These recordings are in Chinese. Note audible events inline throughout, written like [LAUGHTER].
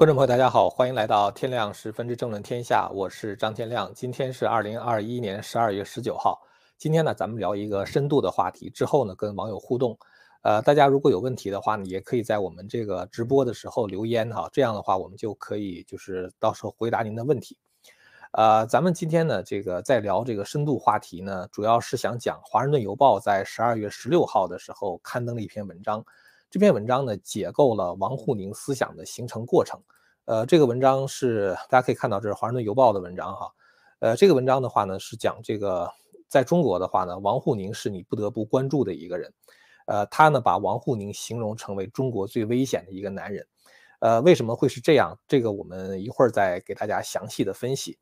观众朋友，大家好，欢迎来到天亮十分之政论天下，我是张天亮。今天是二零二一年十二月十九号。今天呢，咱们聊一个深度的话题，之后呢，跟网友互动。呃，大家如果有问题的话呢，也可以在我们这个直播的时候留言哈，这样的话我们就可以就是到时候回答您的问题。呃，咱们今天呢，这个在聊这个深度话题呢，主要是想讲《华盛顿邮报》在十二月十六号的时候刊登了一篇文章。这篇文章呢，解构了王沪宁思想的形成过程。呃，这个文章是大家可以看到，这是《华盛顿邮报》的文章哈。呃，这个文章的话呢，是讲这个在中国的话呢，王沪宁是你不得不关注的一个人。呃，他呢把王沪宁形容成为中国最危险的一个男人。呃，为什么会是这样？这个我们一会儿再给大家详细的分析。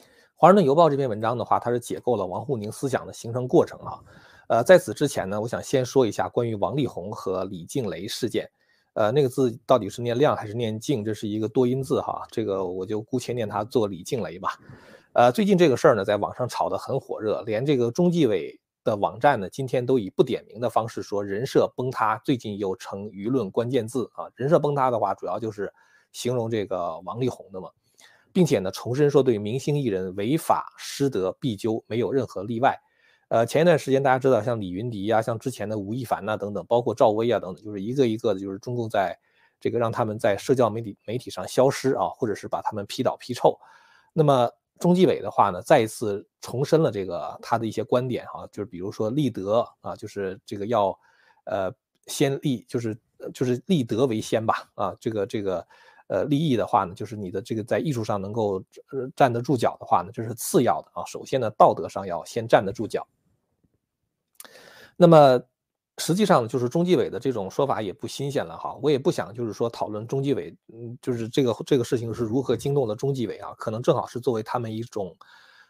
《华盛顿邮报》这篇文章的话，它是解构了王沪宁思想的形成过程啊。呃，在此之前呢，我想先说一下关于王力宏和李静蕾事件。呃，那个字到底是念亮还是念静？这是一个多音字哈，这个我就姑且念它做李静蕾吧。呃，最近这个事儿呢，在网上炒得很火热，连这个中纪委的网站呢，今天都以不点名的方式说人设崩塌，最近又成舆论关键字啊。人设崩塌的话，主要就是形容这个王力宏的嘛，并且呢，重申说对明星艺人违法失德必究，没有任何例外。呃，前一段时间大家知道，像李云迪呀，像之前的吴亦凡呐等等，包括赵薇啊等等，就是一个一个的，就是中共在这个让他们在社交媒体媒体上消失啊，或者是把他们批倒批臭。那么中纪委的话呢，再一次重申了这个他的一些观点啊，就是比如说立德啊，就是这个要呃先立，就是就是立德为先吧啊，这个这个呃利益的话呢，就是你的这个在艺术上能够站得住脚的话呢，这是次要的啊，首先呢道德上要先站得住脚。那么实际上就是中纪委的这种说法也不新鲜了哈，我也不想就是说讨论中纪委，嗯，就是这个这个事情是如何惊动了中纪委啊？可能正好是作为他们一种，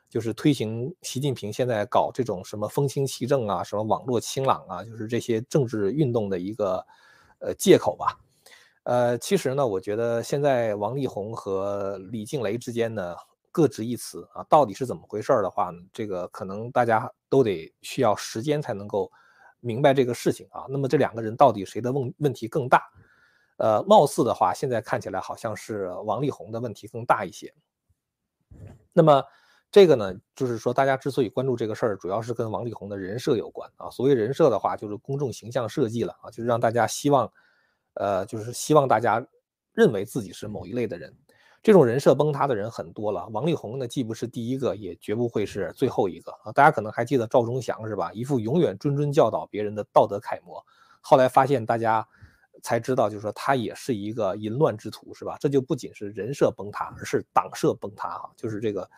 就是推行习近平现在搞这种什么风清气正啊，什么网络清朗啊，就是这些政治运动的一个呃借口吧。呃，其实呢，我觉得现在王力宏和李静蕾之间呢各执一词啊，到底是怎么回事的话呢？这个可能大家。都得需要时间才能够明白这个事情啊。那么这两个人到底谁的问问题更大？呃，貌似的话，现在看起来好像是王力宏的问题更大一些。那么这个呢，就是说大家之所以关注这个事儿，主要是跟王力宏的人设有关啊。所谓人设的话，就是公众形象设计了啊，就是让大家希望，呃，就是希望大家认为自己是某一类的人。这种人设崩塌的人很多了，王力宏呢既不是第一个，也绝不会是最后一个啊！大家可能还记得赵忠祥是吧？一副永远谆谆教导别人的道德楷模，后来发现大家才知道，就是说他也是一个淫乱之徒是吧？这就不仅是人设崩塌，而是党设崩塌啊！就是这个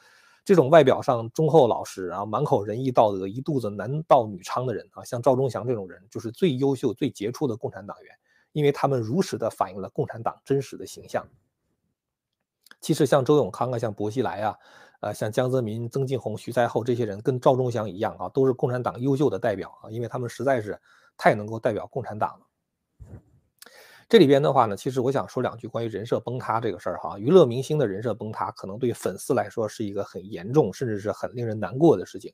这种外表上忠厚老实啊，满口仁义道德，一肚子男盗女娼的人啊，像赵忠祥这种人，就是最优秀、最杰出的共产党员，因为他们如实的反映了共产党真实的形象。其实像周永康啊，像薄熙来啊，呃，像江泽民、曾庆红、徐才厚这些人，跟赵忠祥一样啊，都是共产党优秀的代表啊，因为他们实在是太能够代表共产党了。这里边的话呢，其实我想说两句关于人设崩塌这个事儿哈。娱乐明星的人设崩塌，可能对粉丝来说是一个很严重，甚至是很令人难过的事情。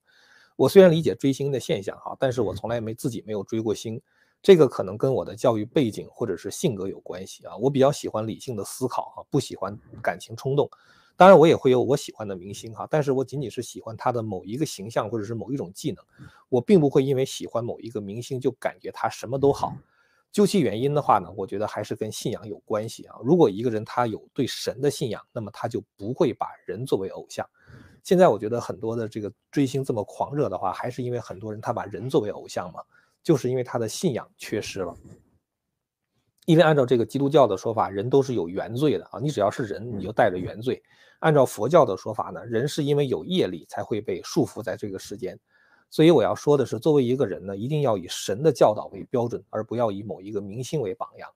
我虽然理解追星的现象哈，但是我从来没自己没有追过星。这个可能跟我的教育背景或者是性格有关系啊，我比较喜欢理性的思考啊，不喜欢感情冲动。当然，我也会有我喜欢的明星哈，但是我仅仅是喜欢他的某一个形象或者是某一种技能，我并不会因为喜欢某一个明星就感觉他什么都好。究其原因的话呢，我觉得还是跟信仰有关系啊。如果一个人他有对神的信仰，那么他就不会把人作为偶像。现在我觉得很多的这个追星这么狂热的话，还是因为很多人他把人作为偶像嘛。就是因为他的信仰缺失了，因为按照这个基督教的说法，人都是有原罪的啊，你只要是人，你就带着原罪。按照佛教的说法呢，人是因为有业力才会被束缚在这个世间。所以我要说的是，作为一个人呢，一定要以神的教导为标准，而不要以某一个明星为榜样。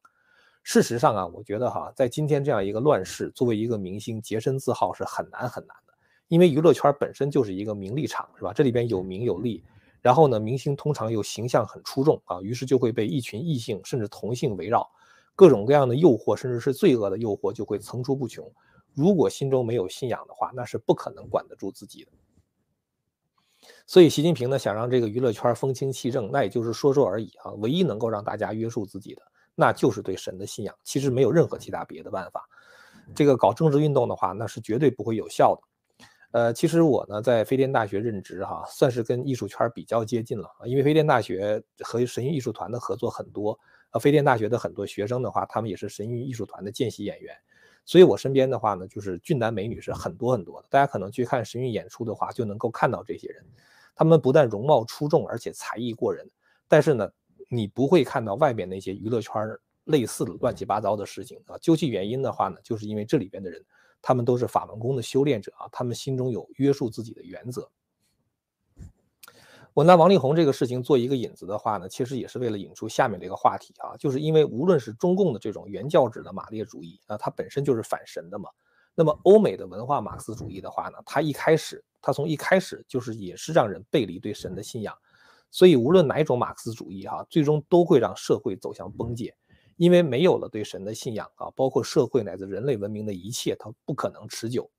事实上啊，我觉得哈，在今天这样一个乱世，作为一个明星洁身自好是很难很难的，因为娱乐圈本身就是一个名利场，是吧？这里边有名有利。然后呢，明星通常又形象很出众啊，于是就会被一群异性甚至同性围绕，各种各样的诱惑，甚至是罪恶的诱惑就会层出不穷。如果心中没有信仰的话，那是不可能管得住自己的。所以，习近平呢想让这个娱乐圈风清气正，那也就是说说而已啊。唯一能够让大家约束自己的，那就是对神的信仰，其实没有任何其他别的办法。这个搞政治运动的话，那是绝对不会有效的。呃，其实我呢在飞天大学任职哈，算是跟艺术圈比较接近了，因为飞天大学和神韵艺术团的合作很多，呃，飞天大学的很多学生的话，他们也是神韵艺术团的见习演员，所以我身边的话呢，就是俊男美女是很多很多的。大家可能去看神韵演出的话，就能够看到这些人，他们不但容貌出众，而且才艺过人。但是呢，你不会看到外面那些娱乐圈类似的乱七八糟的事情啊。究其原因的话呢，就是因为这里边的人。他们都是法门功的修炼者啊，他们心中有约束自己的原则。我拿王力宏这个事情做一个引子的话呢，其实也是为了引出下面这个话题啊，就是因为无论是中共的这种原教旨的马列主义啊，它本身就是反神的嘛。那么欧美的文化马克思主义的话呢，它一开始，它从一开始就是也是让人背离对神的信仰。所以无论哪一种马克思主义哈，最终都会让社会走向崩解。因为没有了对神的信仰啊，包括社会乃至人类文明的一切，它不可能持久。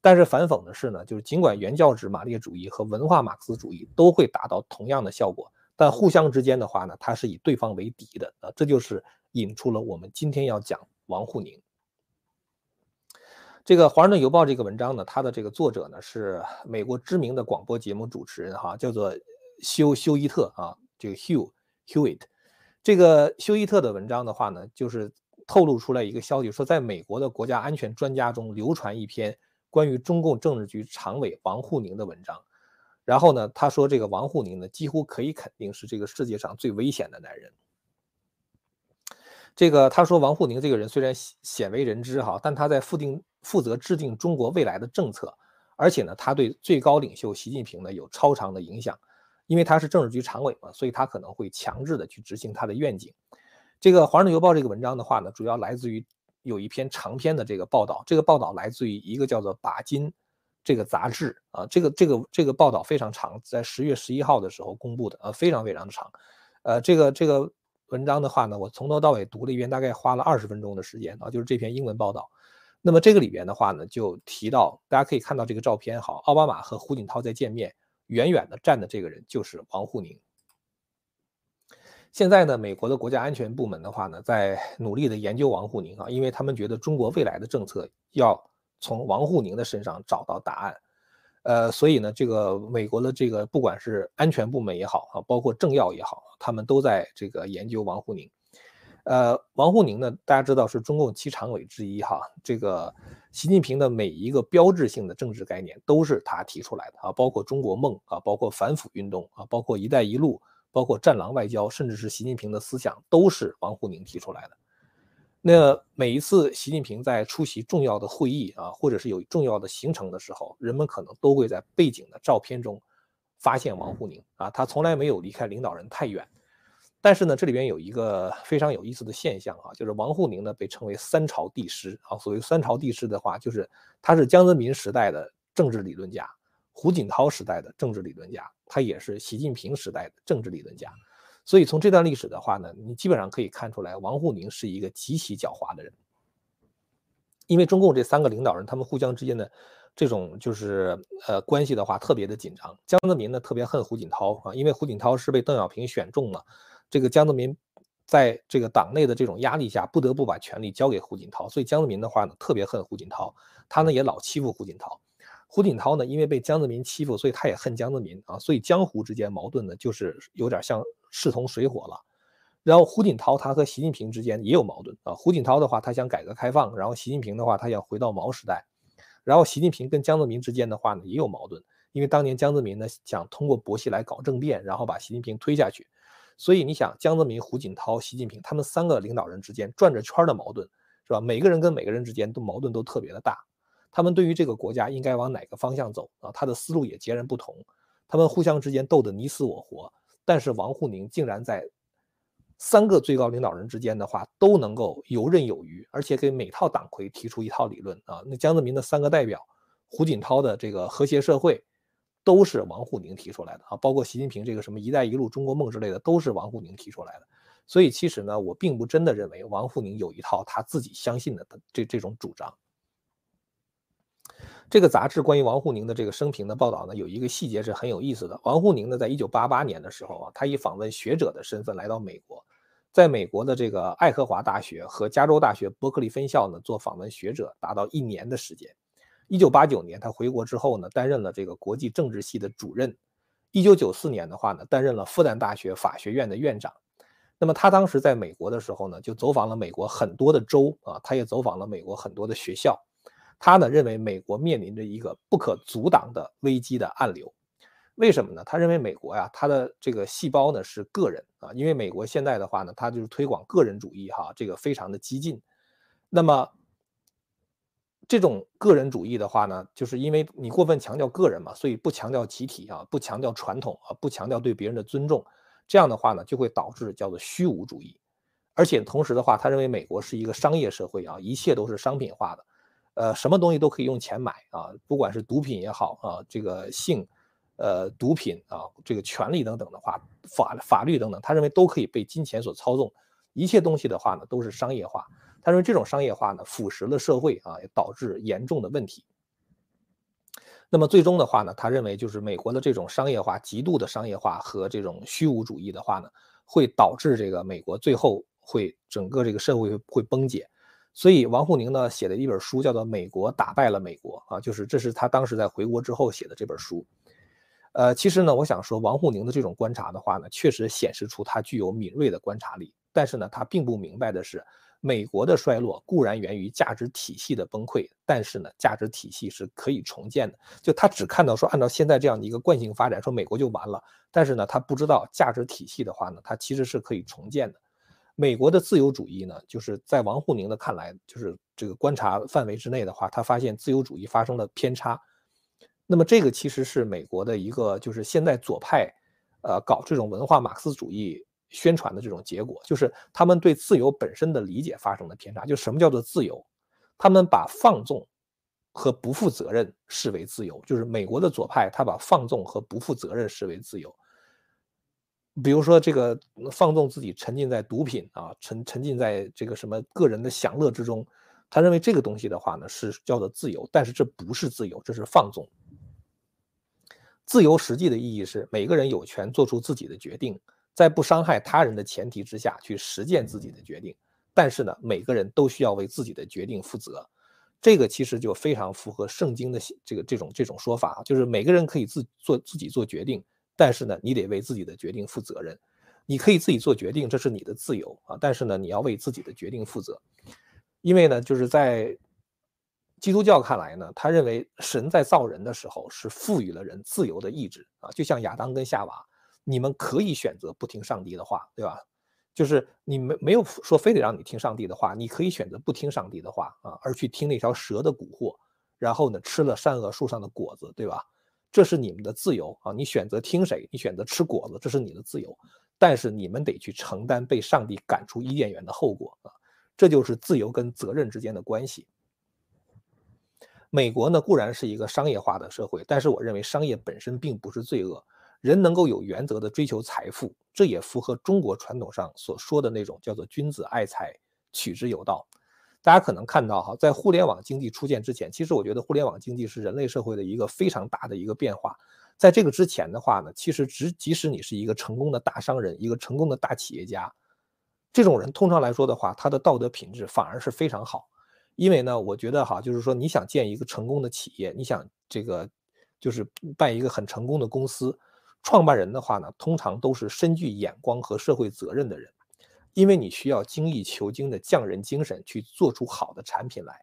但是反讽的是呢，就是尽管原教旨马列主义和文化马克思主义都会达到同样的效果，但互相之间的话呢，它是以对方为敌的啊。这就是引出了我们今天要讲王沪宁。这个《华盛顿邮报》这个文章呢，它的这个作者呢是美国知名的广播节目主持人哈，叫做休休伊特啊，这个 Hugh Hewitt。这个休伊特的文章的话呢，就是透露出来一个消息，说在美国的国家安全专家中流传一篇关于中共政治局常委王沪宁的文章。然后呢，他说这个王沪宁呢，几乎可以肯定是这个世界上最危险的男人。这个他说王沪宁这个人虽然鲜为人知哈，但他在负定负责制定中国未来的政策，而且呢，他对最高领袖习近平呢有超长的影响。因为他是政治局常委嘛，所以他可能会强制的去执行他的愿景。这个《华盛顿邮报》这个文章的话呢，主要来自于有一篇长篇的这个报道，这个报道来自于一个叫做《把金》这个杂志啊，这个这个这个报道非常长，在十月十一号的时候公布的啊，非常非常的长。呃，这个这个文章的话呢，我从头到尾读了一遍，大概花了二十分钟的时间啊，就是这篇英文报道。那么这个里边的话呢，就提到大家可以看到这个照片，好，奥巴马和胡锦涛在见面。远远的站的这个人就是王沪宁。现在呢，美国的国家安全部门的话呢，在努力的研究王沪宁啊，因为他们觉得中国未来的政策要从王沪宁的身上找到答案。呃，所以呢，这个美国的这个不管是安全部门也好啊，包括政要也好，他们都在这个研究王沪宁。呃，王沪宁呢，大家知道是中共七常委之一哈。这个习近平的每一个标志性的政治概念都是他提出来的啊，包括中国梦啊，包括反腐运动啊，包括一带一路，包括战狼外交，甚至是习近平的思想都是王沪宁提出来的。那每一次习近平在出席重要的会议啊，或者是有重要的行程的时候，人们可能都会在背景的照片中发现王沪宁啊，他从来没有离开领导人太远。但是呢，这里边有一个非常有意思的现象啊，就是王沪宁呢被称为三朝帝师啊。所谓三朝帝师的话，就是他是江泽民时代的政治理论家，胡锦涛时代的政治理论家，他也是习近平时代的政治理论家。所以从这段历史的话呢，你基本上可以看出来，王沪宁是一个极其狡猾的人。因为中共这三个领导人，他们互相之间的这种就是呃关系的话，特别的紧张。江泽民呢特别恨胡锦涛啊，因为胡锦涛是被邓小平选中了。这个江泽民在这个党内的这种压力下，不得不把权力交给胡锦涛，所以江泽民的话呢，特别恨胡锦涛，他呢也老欺负胡锦涛。胡锦涛呢，因为被江泽民欺负，所以他也恨江泽民啊，所以江湖之间矛盾呢，就是有点像势同水火了。然后胡锦涛他和习近平之间也有矛盾啊，胡锦涛的话他想改革开放，然后习近平的话他想回到毛时代，然后习近平跟江泽民之间的话呢也有矛盾，因为当年江泽民呢想通过薄熙来搞政变，然后把习近平推下去。所以你想，江泽民、胡锦涛、习近平他们三个领导人之间转着圈的矛盾，是吧？每个人跟每个人之间都矛盾都特别的大。他们对于这个国家应该往哪个方向走啊？他的思路也截然不同。他们互相之间斗得你死我活。但是王沪宁竟然在三个最高领导人之间的话都能够游刃有余，而且给每套党魁提出一套理论啊。那江泽民的三个代表，胡锦涛的这个和谐社会。都是王沪宁提出来的啊，包括习近平这个什么“一带一路”、中国梦之类的，都是王沪宁提出来的。所以其实呢，我并不真的认为王沪宁有一套他自己相信的这这种主张。这个杂志关于王沪宁的这个生平的报道呢，有一个细节是很有意思的。王沪宁呢，在一九八八年的时候啊，他以访问学者的身份来到美国，在美国的这个爱荷华大学和加州大学伯克利分校呢做访问学者，达到一年的时间。一九八九年他回国之后呢，担任了这个国际政治系的主任。一九九四年的话呢，担任了复旦大学法学院的院长。那么他当时在美国的时候呢，就走访了美国很多的州啊，他也走访了美国很多的学校。他呢认为美国面临着一个不可阻挡的危机的暗流。为什么呢？他认为美国呀，它的这个细胞呢是个人啊，因为美国现在的话呢，它就是推广个人主义哈，这个非常的激进。那么这种个人主义的话呢，就是因为你过分强调个人嘛，所以不强调集体啊，不强调传统啊，不强调对别人的尊重。这样的话呢，就会导致叫做虚无主义，而且同时的话，他认为美国是一个商业社会啊，一切都是商品化的，呃，什么东西都可以用钱买啊，不管是毒品也好啊，这个性，呃，毒品啊，这个权利等等的话，法法律等等，他认为都可以被金钱所操纵，一切东西的话呢，都是商业化。他认为这种商业化呢，腐蚀了社会啊，也导致严重的问题。那么最终的话呢，他认为就是美国的这种商业化、极度的商业化和这种虚无主义的话呢，会导致这个美国最后会整个这个社会会崩解。所以王沪宁呢写的一本书叫做《美国打败了美国》啊，就是这是他当时在回国之后写的这本书。呃，其实呢，我想说王沪宁的这种观察的话呢，确实显示出他具有敏锐的观察力，但是呢，他并不明白的是。美国的衰落固然源于价值体系的崩溃，但是呢，价值体系是可以重建的。就他只看到说，按照现在这样的一个惯性发展，说美国就完了。但是呢，他不知道价值体系的话呢，它其实是可以重建的。美国的自由主义呢，就是在王沪宁的看来，就是这个观察范围之内的话，他发现自由主义发生了偏差。那么这个其实是美国的一个，就是现在左派，呃，搞这种文化马克思主义。宣传的这种结果，就是他们对自由本身的理解发生了偏差。就什么叫做自由？他们把放纵和不负责任视为自由。就是美国的左派，他把放纵和不负责任视为自由。比如说，这个放纵自己沉浸在毒品啊，沉沉浸在这个什么个人的享乐之中，他认为这个东西的话呢，是叫做自由。但是这不是自由，这是放纵。自由实际的意义是，每个人有权做出自己的决定。在不伤害他人的前提之下去实践自己的决定，但是呢，每个人都需要为自己的决定负责。这个其实就非常符合圣经的这个这种这种说法，就是每个人可以自做自己做决定，但是呢，你得为自己的决定负责任。你可以自己做决定，这是你的自由啊，但是呢，你要为自己的决定负责。因为呢，就是在基督教看来呢，他认为神在造人的时候是赋予了人自由的意志啊，就像亚当跟夏娃。你们可以选择不听上帝的话，对吧？就是你没没有说非得让你听上帝的话，你可以选择不听上帝的话啊，而去听那条蛇的蛊惑，然后呢吃了善恶树上的果子，对吧？这是你们的自由啊，你选择听谁，你选择吃果子，这是你的自由。但是你们得去承担被上帝赶出伊甸园的后果啊，这就是自由跟责任之间的关系。美国呢固然是一个商业化的社会，但是我认为商业本身并不是罪恶。人能够有原则的追求财富，这也符合中国传统上所说的那种叫做“君子爱财，取之有道”。大家可能看到哈，在互联网经济出现之前，其实我觉得互联网经济是人类社会的一个非常大的一个变化。在这个之前的话呢，其实只即使你是一个成功的大商人，一个成功的大企业家，这种人通常来说的话，他的道德品质反而是非常好。因为呢，我觉得哈，就是说你想建一个成功的企业，你想这个就是办一个很成功的公司。创办人的话呢，通常都是深具眼光和社会责任的人，因为你需要精益求精的匠人精神去做出好的产品来，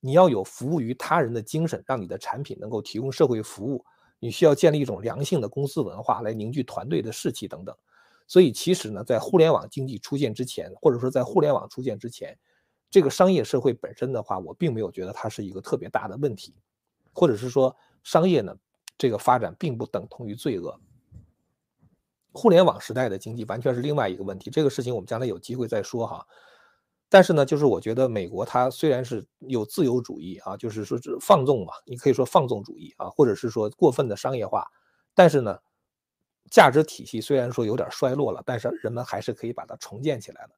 你要有服务于他人的精神，让你的产品能够提供社会服务。你需要建立一种良性的公司文化来凝聚团队的士气等等。所以其实呢，在互联网经济出现之前，或者说在互联网出现之前，这个商业社会本身的话，我并没有觉得它是一个特别大的问题，或者是说商业呢这个发展并不等同于罪恶。互联网时代的经济完全是另外一个问题，这个事情我们将来有机会再说哈。但是呢，就是我觉得美国它虽然是有自由主义啊，就是说是放纵嘛，你可以说放纵主义啊，或者是说过分的商业化，但是呢，价值体系虽然说有点衰落了，但是人们还是可以把它重建起来的。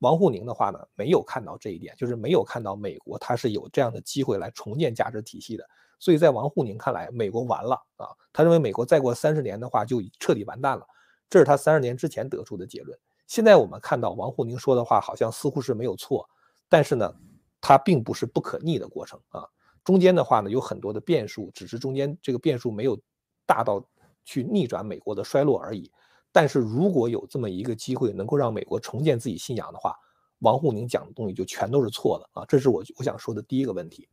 王沪宁的话呢，没有看到这一点，就是没有看到美国它是有这样的机会来重建价值体系的。所以在王沪宁看来，美国完了啊，他认为美国再过三十年的话就彻底完蛋了。这是他三十年之前得出的结论。现在我们看到王沪宁说的话好像似乎是没有错，但是呢，它并不是不可逆的过程啊。中间的话呢有很多的变数，只是中间这个变数没有大到去逆转美国的衰落而已。但是如果有这么一个机会能够让美国重建自己信仰的话，王沪宁讲的东西就全都是错的啊！这是我我想说的第一个问题。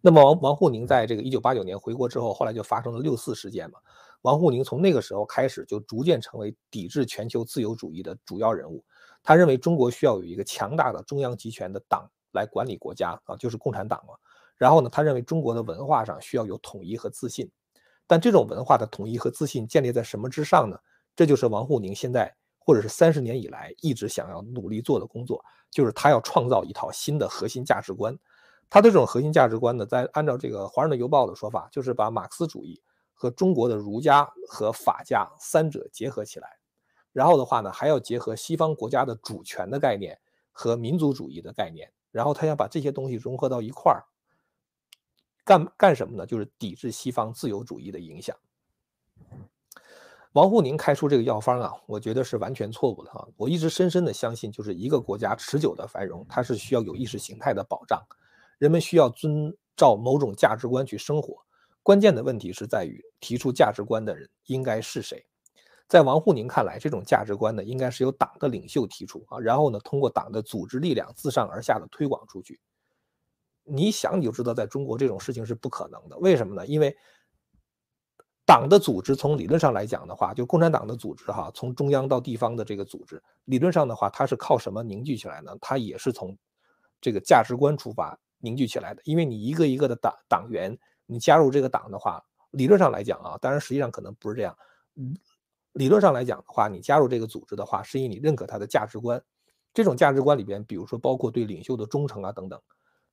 那么王王沪宁在这个一九八九年回国之后，后来就发生了六四事件嘛。王沪宁从那个时候开始就逐渐成为抵制全球自由主义的主要人物。他认为中国需要有一个强大的中央集权的党来管理国家啊，就是共产党嘛。然后呢，他认为中国的文化上需要有统一和自信。但这种文化的统一和自信建立在什么之上呢？这就是王沪宁现在。或者是三十年以来一直想要努力做的工作，就是他要创造一套新的核心价值观。他的这种核心价值观呢，在按照这个《华盛顿邮报》的说法，就是把马克思主义和中国的儒家和法家三者结合起来。然后的话呢，还要结合西方国家的主权的概念和民族主义的概念。然后他想把这些东西融合到一块儿，干干什么呢？就是抵制西方自由主义的影响。王沪宁开出这个药方啊，我觉得是完全错误的哈。我一直深深的相信，就是一个国家持久的繁荣，它是需要有意识形态的保障，人们需要遵照某种价值观去生活。关键的问题是在于提出价值观的人应该是谁。在王沪宁看来，这种价值观呢，应该是由党的领袖提出啊，然后呢，通过党的组织力量自上而下的推广出去。你想你就知道，在中国这种事情是不可能的。为什么呢？因为。党的组织从理论上来讲的话，就共产党的组织哈，从中央到地方的这个组织，理论上的话，它是靠什么凝聚起来呢？它也是从这个价值观出发凝聚起来的。因为你一个一个的党党员，你加入这个党的话，理论上来讲啊，当然实际上可能不是这样。理论上来讲的话，你加入这个组织的话，是因为你认可它的价值观。这种价值观里边，比如说包括对领袖的忠诚啊等等。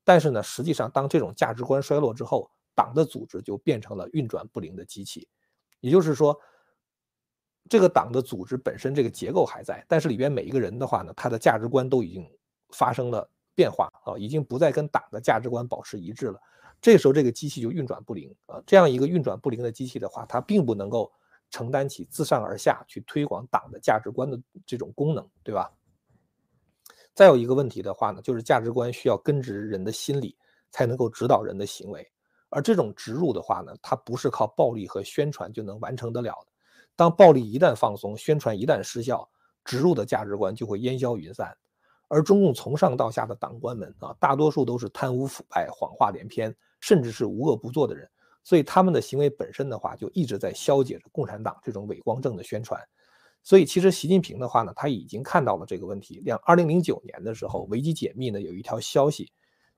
但是呢，实际上当这种价值观衰落之后，党的组织就变成了运转不灵的机器，也就是说，这个党的组织本身这个结构还在，但是里边每一个人的话呢，他的价值观都已经发生了变化啊，已经不再跟党的价值观保持一致了。这时候这个机器就运转不灵啊，这样一个运转不灵的机器的话，它并不能够承担起自上而下去推广党的价值观的这种功能，对吧？再有一个问题的话呢，就是价值观需要根植人的心理，才能够指导人的行为。而这种植入的话呢，它不是靠暴力和宣传就能完成得了的。当暴力一旦放松，宣传一旦失效，植入的价值观就会烟消云散。而中共从上到下的党官们啊，大多数都是贪污腐败、谎话连篇，甚至是无恶不作的人，所以他们的行为本身的话，就一直在消解着共产党这种伪光正的宣传。所以其实习近平的话呢，他已经看到了这个问题。两二零零九年的时候，维基解密呢有一条消息。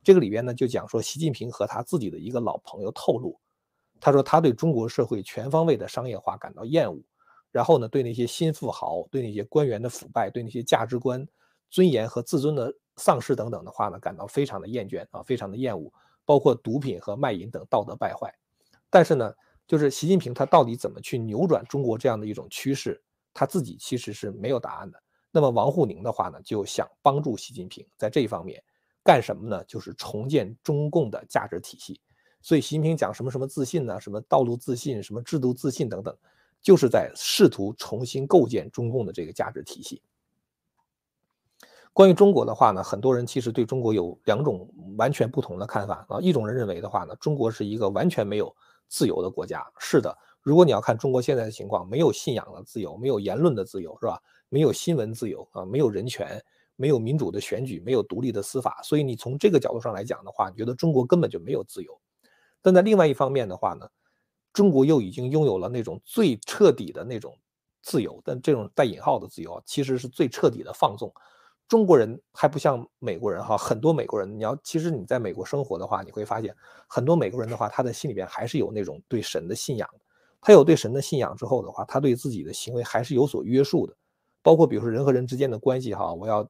这个里边呢，就讲说，习近平和他自己的一个老朋友透露，他说他对中国社会全方位的商业化感到厌恶，然后呢，对那些新富豪、对那些官员的腐败、对那些价值观、尊严和自尊的丧失等等的话呢，感到非常的厌倦啊，非常的厌恶，包括毒品和卖淫等道德败坏。但是呢，就是习近平他到底怎么去扭转中国这样的一种趋势，他自己其实是没有答案的。那么王沪宁的话呢，就想帮助习近平在这一方面。干什么呢？就是重建中共的价值体系。所以习近平讲什么什么自信呢？什么道路自信，什么制度自信等等，就是在试图重新构建中共的这个价值体系。关于中国的话呢，很多人其实对中国有两种完全不同的看法啊。一种人认为的话呢，中国是一个完全没有自由的国家。是的，如果你要看中国现在的情况，没有信仰的自由，没有言论的自由，是吧？没有新闻自由啊，没有人权。没有民主的选举，没有独立的司法，所以你从这个角度上来讲的话，你觉得中国根本就没有自由。但在另外一方面的话呢，中国又已经拥有了那种最彻底的那种自由，但这种带引号的自由其实是最彻底的放纵。中国人还不像美国人哈，很多美国人，你要其实你在美国生活的话，你会发现很多美国人的话，他的心里边还是有那种对神的信仰。他有对神的信仰之后的话，他对自己的行为还是有所约束的，包括比如说人和人之间的关系哈，我要。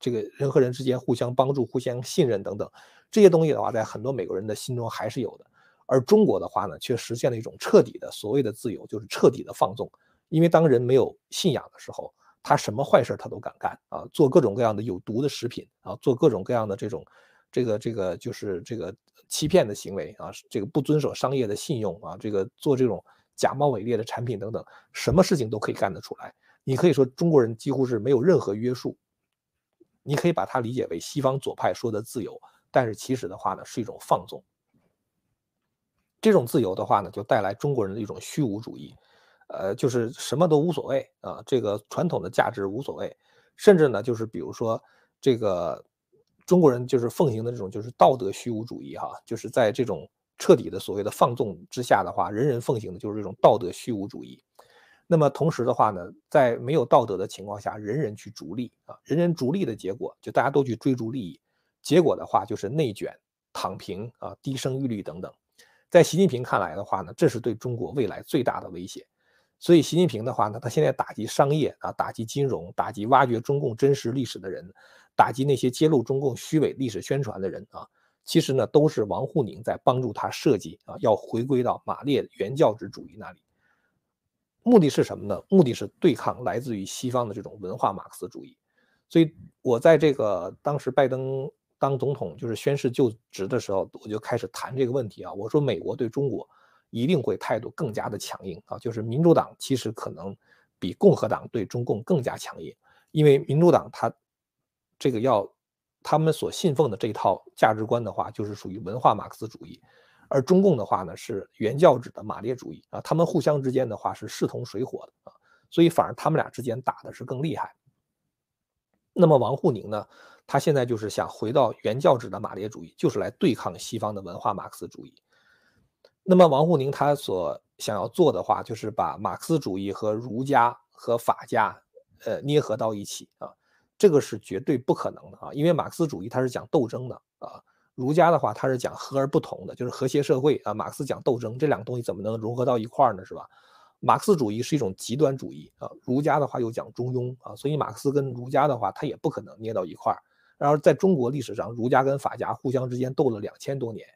这个人和人之间互相帮助、互相信任等等这些东西的话，在很多美国人的心中还是有的。而中国的话呢，却实现了一种彻底的所谓的自由，就是彻底的放纵。因为当人没有信仰的时候，他什么坏事他都敢干啊，做各种各样的有毒的食品啊，做各种各样的这种这个这个就是这个欺骗的行为啊，这个不遵守商业的信用啊，这个做这种假冒伪劣的产品等等，什么事情都可以干得出来。你可以说中国人几乎是没有任何约束，你可以把它理解为西方左派说的自由，但是其实的话呢是一种放纵。这种自由的话呢，就带来中国人的一种虚无主义，呃，就是什么都无所谓啊，这个传统的价值无所谓，甚至呢，就是比如说这个中国人就是奉行的这种就是道德虚无主义哈，就是在这种彻底的所谓的放纵之下的话，人人奉行的就是这种道德虚无主义。那么同时的话呢，在没有道德的情况下，人人去逐利啊，人人逐利的结果就大家都去追逐利益，结果的话就是内卷、躺平啊、低生育率等等。在习近平看来的话呢，这是对中国未来最大的威胁。所以习近平的话呢，他现在打击商业啊，打击金融，打击挖掘中共真实历史的人，打击那些揭露中共虚伪历史宣传的人啊，其实呢都是王沪宁在帮助他设计啊，要回归到马列原教旨主义那里。目的是什么呢？目的是对抗来自于西方的这种文化马克思主义。所以我在这个当时拜登。当总统就是宣誓就职的时候，我就开始谈这个问题啊。我说美国对中国一定会态度更加的强硬啊，就是民主党其实可能比共和党对中共更加强硬，因为民主党他这个要他们所信奉的这套价值观的话，就是属于文化马克思主义，而中共的话呢是原教旨的马列主义啊，他们互相之间的话是势同水火的啊，所以反而他们俩之间打的是更厉害。那么王沪宁呢？他现在就是想回到原教旨的马列主义，就是来对抗西方的文化马克思主义。那么王沪宁他所想要做的话，就是把马克思主义和儒家和法家，呃，捏合到一起啊。这个是绝对不可能的啊，因为马克思主义它是讲斗争的啊，儒家的话它是讲和而不同的，就是和谐社会啊。马克思讲斗争，这两个东西怎么能融合到一块儿呢？是吧？马克思主义是一种极端主义啊，儒家的话又讲中庸啊，所以马克思跟儒家的话，它也不可能捏到一块儿。然后在中国历史上，儒家跟法家互相之间斗了两千多年，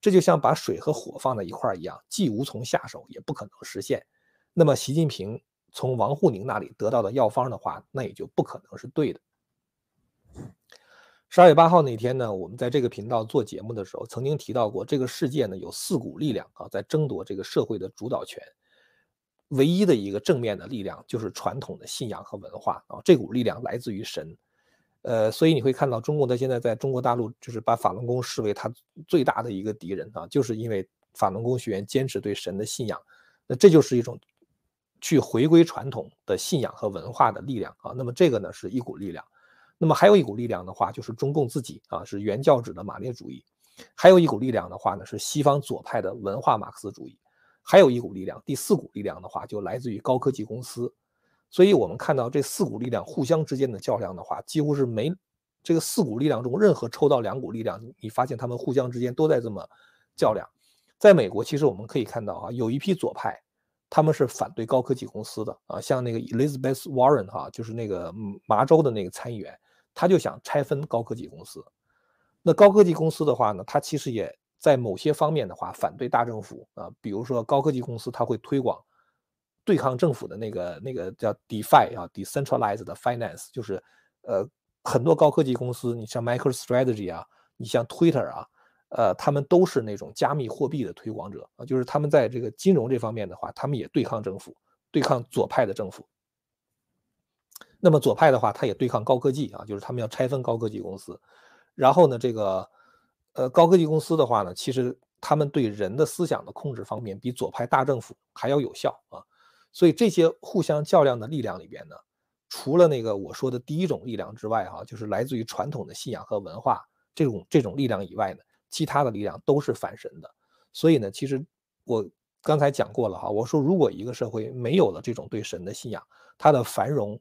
这就像把水和火放在一块儿一样，既无从下手，也不可能实现。那么习近平从王沪宁那里得到的药方的话，那也就不可能是对的。十二月八号那天呢，我们在这个频道做节目的时候，曾经提到过，这个世界呢有四股力量啊，在争夺这个社会的主导权。唯一的一个正面的力量就是传统的信仰和文化啊，这股力量来自于神。呃，所以你会看到中共的现在在中国大陆，就是把法轮功视为他最大的一个敌人啊，就是因为法轮功学员坚持对神的信仰，那这就是一种去回归传统的信仰和文化的力量啊。那么这个呢是一股力量，那么还有一股力量的话，就是中共自己啊，是原教旨的马列主义，还有一股力量的话呢，是西方左派的文化马克思主义，还有一股力量，第四股力量的话就来自于高科技公司。所以，我们看到这四股力量互相之间的较量的话，几乎是没这个四股力量中任何抽到两股力量，你发现他们互相之间都在这么较量。在美国，其实我们可以看到啊，有一批左派，他们是反对高科技公司的啊，像那个 Elizabeth Warren 哈，就是那个麻州的那个参议员，他就想拆分高科技公司。那高科技公司的话呢，它其实也在某些方面的话反对大政府啊，比如说高科技公司它会推广。对抗政府的那个那个叫 DeFi 啊，Decentralized Finance，就是呃很多高科技公司，你像 MicroStrategy 啊，你像 Twitter 啊，呃，他们都是那种加密货币的推广者啊，就是他们在这个金融这方面的话，他们也对抗政府，对抗左派的政府。那么左派的话，他也对抗高科技啊，就是他们要拆分高科技公司。然后呢，这个呃高科技公司的话呢，其实他们对人的思想的控制方面，比左派大政府还要有效啊。所以这些互相较量的力量里边呢，除了那个我说的第一种力量之外，哈，就是来自于传统的信仰和文化这种这种力量以外呢，其他的力量都是反神的。所以呢，其实我刚才讲过了哈，我说如果一个社会没有了这种对神的信仰，它的繁荣、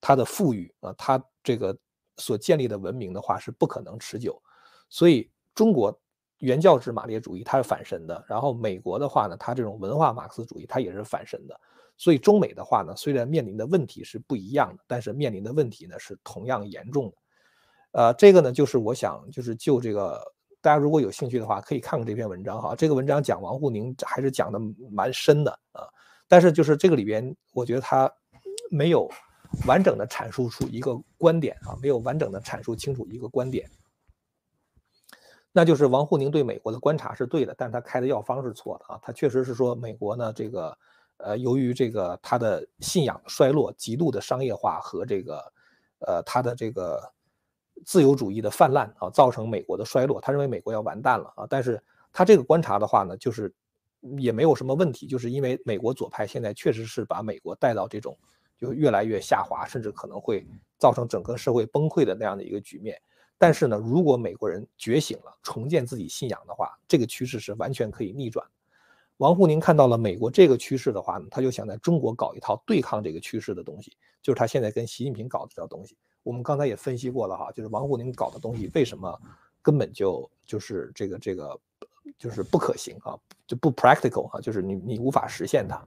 它的富裕啊，它这个所建立的文明的话是不可能持久。所以中国。原教旨马列主义它是反神的，然后美国的话呢，它这种文化马克思主义它也是反神的，所以中美的话呢，虽然面临的问题是不一样的，但是面临的问题呢是同样严重的。呃，这个呢就是我想就是就这个大家如果有兴趣的话，可以看看这篇文章哈。这个文章讲王沪宁还是讲的蛮深的啊，但是就是这个里边，我觉得他没有完整的阐述出一个观点啊，没有完整的阐述清楚一个观点。那就是王沪宁对美国的观察是对的，但他开的药方是错的啊。他确实是说美国呢，这个呃，由于这个他的信仰衰落、极度的商业化和这个，呃，他的这个自由主义的泛滥啊，造成美国的衰落。他认为美国要完蛋了啊。但是他这个观察的话呢，就是也没有什么问题，就是因为美国左派现在确实是把美国带到这种就越来越下滑，甚至可能会造成整个社会崩溃的那样的一个局面。但是呢，如果美国人觉醒了，重建自己信仰的话，这个趋势是完全可以逆转。王沪宁看到了美国这个趋势的话呢，他就想在中国搞一套对抗这个趋势的东西，就是他现在跟习近平搞的这套东西。我们刚才也分析过了哈，就是王沪宁搞的东西为什么根本就就是这个这个就是不可行啊，就不 practical 啊，就是你你无法实现它。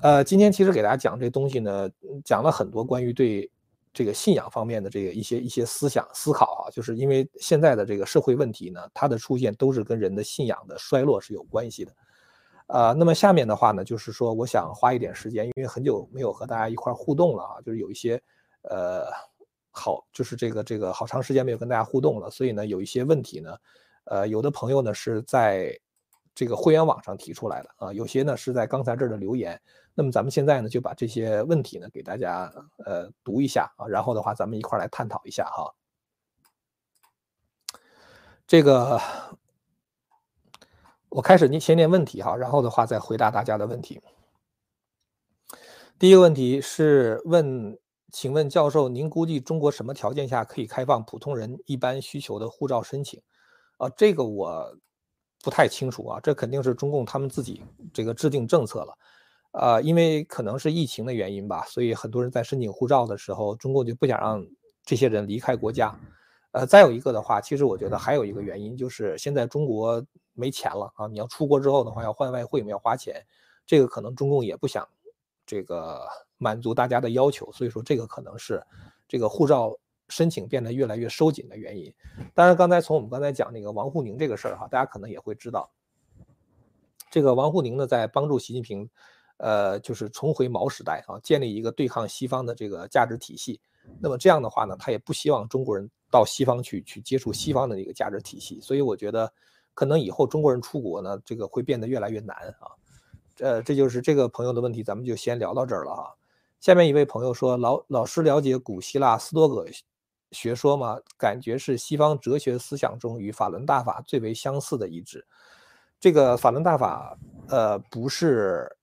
呃，今天其实给大家讲这东西呢，讲了很多关于对这个信仰方面的这个一些一些思想思考啊，就是因为现在的这个社会问题呢，它的出现都是跟人的信仰的衰落是有关系的。呃，那么下面的话呢，就是说我想花一点时间，因为很久没有和大家一块互动了啊，就是有一些呃好，就是这个这个好长时间没有跟大家互动了，所以呢，有一些问题呢，呃，有的朋友呢是在这个会员网上提出来的啊，有些呢是在刚才这儿的留言。那么咱们现在呢，就把这些问题呢给大家呃读一下啊，然后的话咱们一块儿来探讨一下哈。这个我开始您先念问题哈，然后的话再回答大家的问题。第一个问题是问，请问教授，您估计中国什么条件下可以开放普通人一般需求的护照申请？啊，这个我不太清楚啊，这肯定是中共他们自己这个制定政策了。呃，因为可能是疫情的原因吧，所以很多人在申请护照的时候，中共就不想让这些人离开国家。呃，再有一个的话，其实我觉得还有一个原因就是现在中国没钱了啊，你要出国之后的话要换外汇，要花钱，这个可能中共也不想这个满足大家的要求，所以说这个可能是这个护照申请变得越来越收紧的原因。当然，刚才从我们刚才讲那个王沪宁这个事儿哈，大家可能也会知道，这个王沪宁呢在帮助习近平。呃，就是重回毛时代啊，建立一个对抗西方的这个价值体系。那么这样的话呢，他也不希望中国人到西方去去接触西方的那个价值体系。所以我觉得，可能以后中国人出国呢，这个会变得越来越难啊。呃，这就是这个朋友的问题，咱们就先聊到这儿了哈。下面一位朋友说，老老师了解古希腊斯多葛学说嘛？感觉是西方哲学思想中与法轮大法最为相似的一支。这个法轮大法，呃，不是。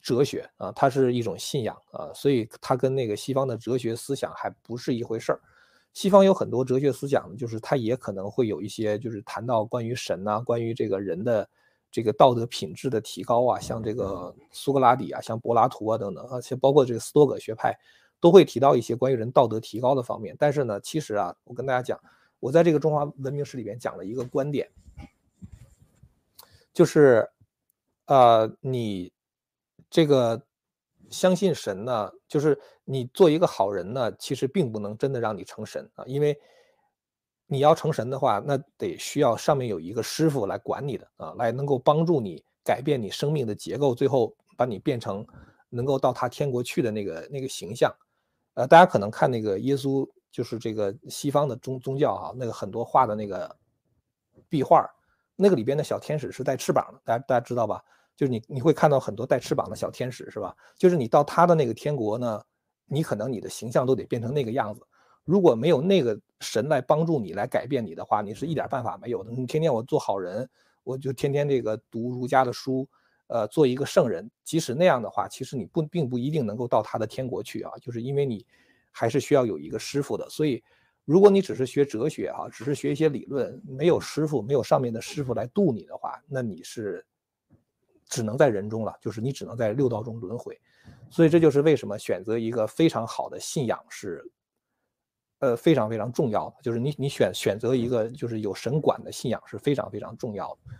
哲学啊，它是一种信仰啊，所以它跟那个西方的哲学思想还不是一回事儿。西方有很多哲学思想，就是它也可能会有一些，就是谈到关于神呐，关于这个人的这个道德品质的提高啊，像这个苏格拉底啊，像柏拉图啊等等，而且包括这个斯多葛学派，都会提到一些关于人道德提高的方面。但是呢，其实啊，我跟大家讲，我在这个中华文明史里边讲了一个观点，就是呃，你。这个相信神呢，就是你做一个好人呢，其实并不能真的让你成神啊，因为你要成神的话，那得需要上面有一个师傅来管你的啊，来能够帮助你改变你生命的结构，最后把你变成能够到他天国去的那个那个形象。呃，大家可能看那个耶稣，就是这个西方的宗宗教啊，那个很多画的那个壁画，那个里边的小天使是带翅膀的，大家大家知道吧？就是你你会看到很多带翅膀的小天使，是吧？就是你到他的那个天国呢，你可能你的形象都得变成那个样子。如果没有那个神来帮助你来改变你的话，你是一点办法没有的。你天天我做好人，我就天天这个读儒家的书，呃，做一个圣人。即使那样的话，其实你不并不一定能够到他的天国去啊，就是因为你还是需要有一个师傅的。所以，如果你只是学哲学啊，只是学一些理论，没有师傅，没有上面的师傅来渡你的话，那你是。只能在人中了，就是你只能在六道中轮回，所以这就是为什么选择一个非常好的信仰是，呃非常非常重要的。就是你你选选择一个就是有神管的信仰是非常非常重要的。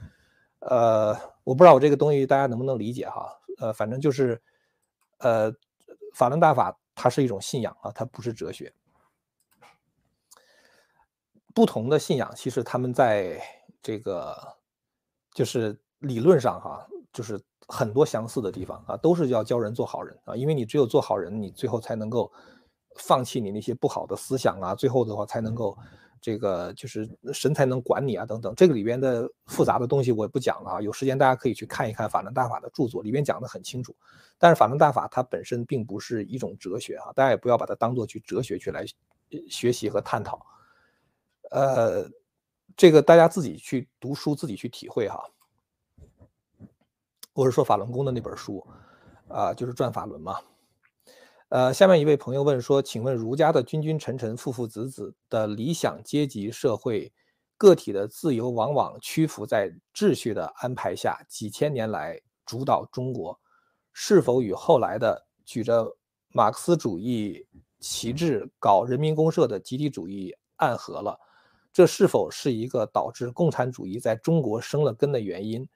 呃，我不知道我这个东西大家能不能理解哈？呃，反正就是，呃，法轮大法它是一种信仰啊，它不是哲学。不同的信仰其实他们在这个就是理论上哈。就是很多相似的地方啊，都是要教人做好人啊，因为你只有做好人，你最后才能够放弃你那些不好的思想啊，最后的话才能够这个就是神才能管你啊等等，这个里边的复杂的东西我也不讲了啊，有时间大家可以去看一看法轮大法的著作，里边讲的很清楚。但是法轮大法它本身并不是一种哲学啊，大家也不要把它当做去哲学去来学习和探讨。呃，这个大家自己去读书，自己去体会哈。我是说法轮功的那本书，啊，就是转法轮嘛。呃，下面一位朋友问说：“请问儒家的君君臣臣、父父子子的理想阶级社会，个体的自由往往屈服在秩序的安排下，几千年来主导中国，是否与后来的举着马克思主义旗帜搞人民公社的集体主义暗合了？这是否是一个导致共产主义在中国生了根的原因？”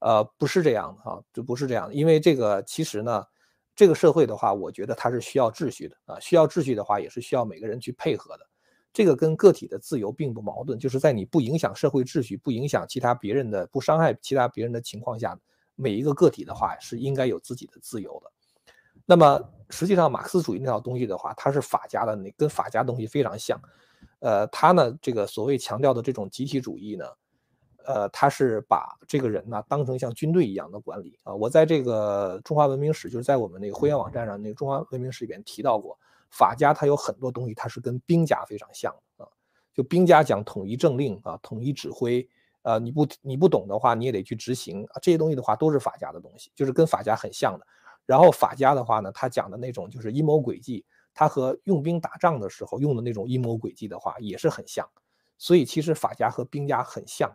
呃，不是这样的啊，这不是这样的，因为这个其实呢。这个社会的话，我觉得它是需要秩序的啊，需要秩序的话，也是需要每个人去配合的。这个跟个体的自由并不矛盾，就是在你不影响社会秩序、不影响其他别人的、不伤害其他别人的情况下，每一个个体的话是应该有自己的自由的。那么实际上，马克思主义那套东西的话，它是法家的，那跟法家东西非常像。呃，它呢，这个所谓强调的这种集体主义呢。呃，他是把这个人呢当成像军队一样的管理啊。我在这个中华文明史，就是在我们那个会员网站上那个中华文明史里边提到过，法家他有很多东西，他是跟兵家非常像的啊。就兵家讲统一政令啊，统一指挥，呃，你不你不懂的话，你也得去执行啊。这些东西的话都是法家的东西，就是跟法家很像的。然后法家的话呢，他讲的那种就是阴谋诡计，他和用兵打仗的时候用的那种阴谋诡计的话也是很像。所以其实法家和兵家很像。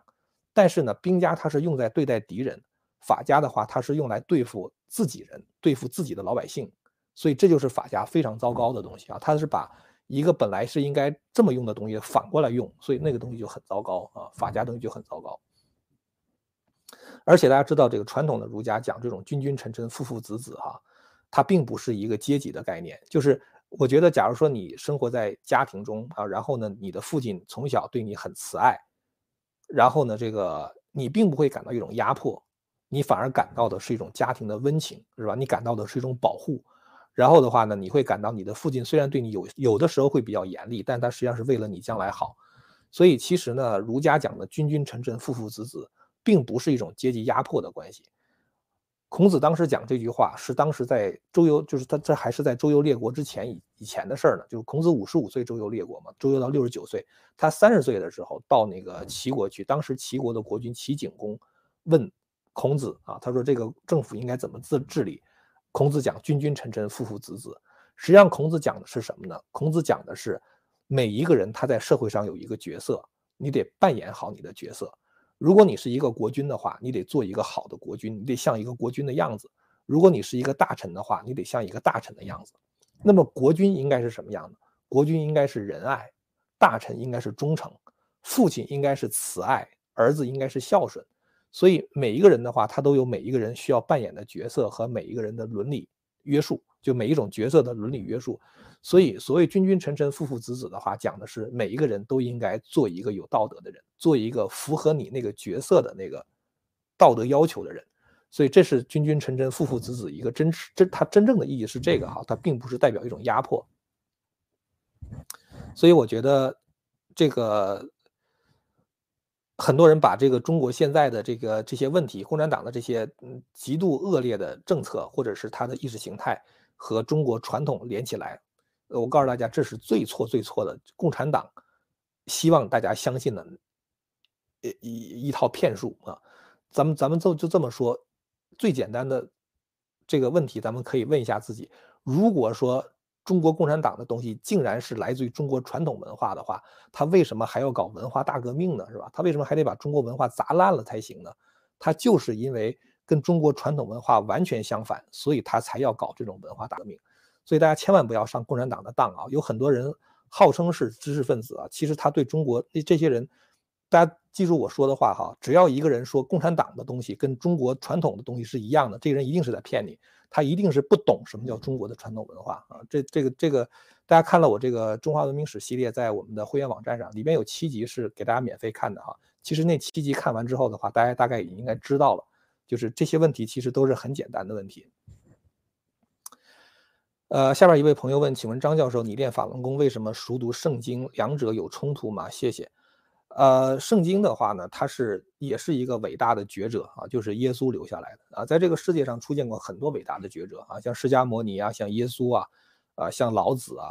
但是呢，兵家它是用在对待敌人，法家的话它是用来对付自己人，对付自己的老百姓，所以这就是法家非常糟糕的东西啊！他是把一个本来是应该这么用的东西反过来用，所以那个东西就很糟糕啊！法家东西就很糟糕。而且大家知道，这个传统的儒家讲这种君君臣臣、父父子子哈，它并不是一个阶级的概念。就是我觉得，假如说你生活在家庭中啊，然后呢，你的父亲从小对你很慈爱。然后呢，这个你并不会感到一种压迫，你反而感到的是一种家庭的温情，是吧？你感到的是一种保护。然后的话呢，你会感到你的父亲虽然对你有有的时候会比较严厉，但他实际上是为了你将来好。所以其实呢，儒家讲的君君臣臣、父父子子，并不是一种阶级压迫的关系。孔子当时讲这句话，是当时在周游，就是他这还是在周游列国之前以以前的事儿呢。就是孔子五十五岁周游列国嘛，周游到六十九岁，他三十岁的时候到那个齐国去，当时齐国的国君齐景公问孔子啊，他说这个政府应该怎么治治理？孔子讲君君臣臣，父父子子。实际上孔子讲的是什么呢？孔子讲的是每一个人他在社会上有一个角色，你得扮演好你的角色。如果你是一个国君的话，你得做一个好的国君，你得像一个国君的样子；如果你是一个大臣的话，你得像一个大臣的样子。那么国君应该是什么样的？国君应该是仁爱，大臣应该是忠诚，父亲应该是慈爱，儿子应该是孝顺。所以每一个人的话，他都有每一个人需要扮演的角色和每一个人的伦理约束，就每一种角色的伦理约束。所以，所谓君君臣臣、父父子子的话，讲的是每一个人都应该做一个有道德的人，做一个符合你那个角色的那个道德要求的人。所以，这是君君臣臣、父父子子一个真实真，它真正的意义是这个哈，它并不是代表一种压迫。所以，我觉得这个很多人把这个中国现在的这个这些问题，共产党的这些嗯极度恶劣的政策，或者是他的意识形态和中国传统连起来。我告诉大家，这是最错最错的。共产党希望大家相信的一一一套骗术啊！咱们咱们就就这么说，最简单的这个问题，咱们可以问一下自己：如果说中国共产党的东西竟然是来自于中国传统文化的话，他为什么还要搞文化大革命呢？是吧？他为什么还得把中国文化砸烂了才行呢？他就是因为跟中国传统文化完全相反，所以他才要搞这种文化大革命。所以大家千万不要上共产党的当啊！有很多人号称是知识分子啊，其实他对中国那这些人，大家记住我说的话哈，只要一个人说共产党的东西跟中国传统的东西是一样的，这个人一定是在骗你，他一定是不懂什么叫中国的传统文化啊！这这个这个，大家看了我这个中华文明史系列，在我们的会员网站上，里边有七集是给大家免费看的哈。其实那七集看完之后的话，大家大概也应该知道了，就是这些问题其实都是很简单的问题。呃，下边一位朋友问，请问张教授，你练法轮功为什么熟读圣经？两者有冲突吗？谢谢。呃，圣经的话呢，它是也是一个伟大的觉者啊，就是耶稣留下来的啊，在这个世界上出现过很多伟大的觉者啊，像释迦摩尼啊，像耶稣啊，啊，像老子啊，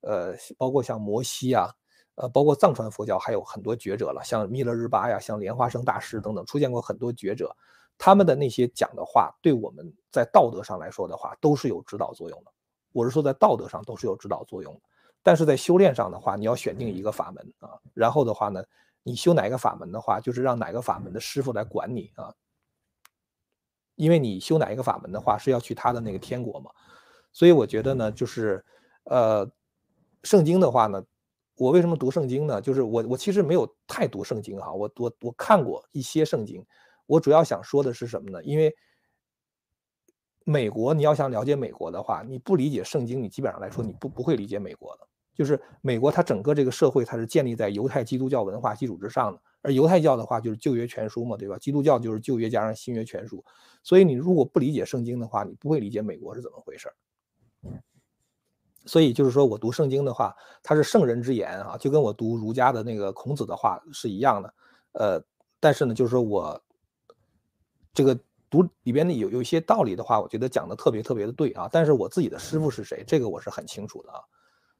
呃，包括像摩西啊，呃，包括藏传佛教还有很多觉者了，像弥勒日巴呀，像莲花生大师等等，出现过很多觉者，他们的那些讲的话，对我们在道德上来说的话，都是有指导作用的。我是说，在道德上都是有指导作用的。但是在修炼上的话，你要选定一个法门啊，然后的话呢，你修哪个法门的话，就是让哪个法门的师傅来管你啊，因为你修哪一个法门的话，是要去他的那个天国嘛。所以我觉得呢，就是呃，圣经的话呢，我为什么读圣经呢？就是我我其实没有太读圣经哈，我我我看过一些圣经，我主要想说的是什么呢？因为美国你要想了解美国的话，你不理解圣经，你基本上来说你不不会理解美国的。就是美国，它整个这个社会，它是建立在犹太基督教文化基础之上的。而犹太教的话，就是旧约全书嘛，对吧？基督教就是旧约加上新约全书。所以你如果不理解圣经的话，你不会理解美国是怎么回事所以就是说我读圣经的话，它是圣人之言啊，就跟我读儒家的那个孔子的话是一样的。呃，但是呢，就是说我这个读里边的有有一些道理的话，我觉得讲的特别特别的对啊。但是我自己的师傅是谁，这个我是很清楚的啊。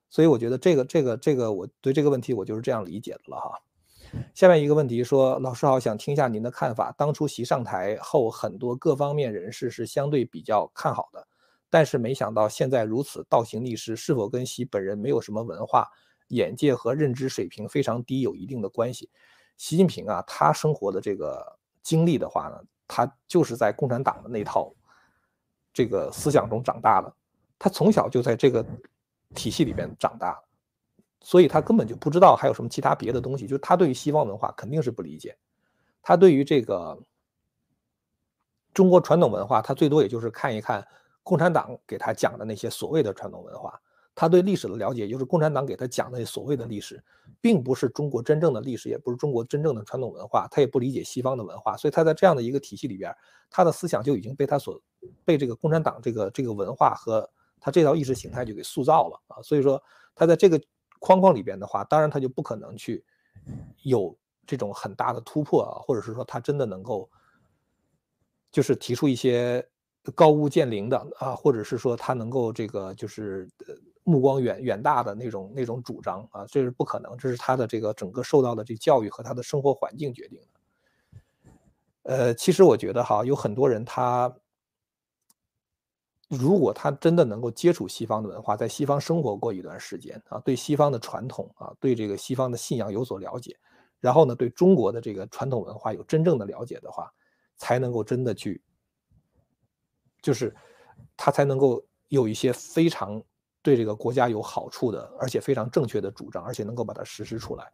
所以我觉得这个这个这个，我对这个问题我就是这样理解的了哈。下面一个问题说，老师好，想听一下您的看法。当初习上台后，很多各方面人士是相对比较看好的，但是没想到现在如此倒行逆施，是否跟习本人没有什么文化、眼界和认知水平非常低有一定的关系？习近平啊，他生活的这个经历的话呢，他就是在共产党的那套这个思想中长大的，他从小就在这个。体系里边长大，所以他根本就不知道还有什么其他别的东西。就是他对于西方文化肯定是不理解，他对于这个中国传统文化，他最多也就是看一看共产党给他讲的那些所谓的传统文化。他对历史的了解，就是共产党给他讲的所谓的历史，并不是中国真正的历史，也不是中国真正的传统文化。他也不理解西方的文化，所以他在这样的一个体系里边，他的思想就已经被他所被这个共产党这个这个文化和。他这套意识形态就给塑造了啊，所以说他在这个框框里边的话，当然他就不可能去有这种很大的突破啊，或者是说他真的能够就是提出一些高屋建瓴的啊，或者是说他能够这个就是目光远远大的那种那种主张啊，这是不可能，这是他的这个整个受到的这教育和他的生活环境决定的。呃，其实我觉得哈，有很多人他。如果他真的能够接触西方的文化，在西方生活过一段时间啊，对西方的传统啊，对这个西方的信仰有所了解，然后呢，对中国的这个传统文化有真正的了解的话，才能够真的去，就是他才能够有一些非常对这个国家有好处的，而且非常正确的主张，而且能够把它实施出来。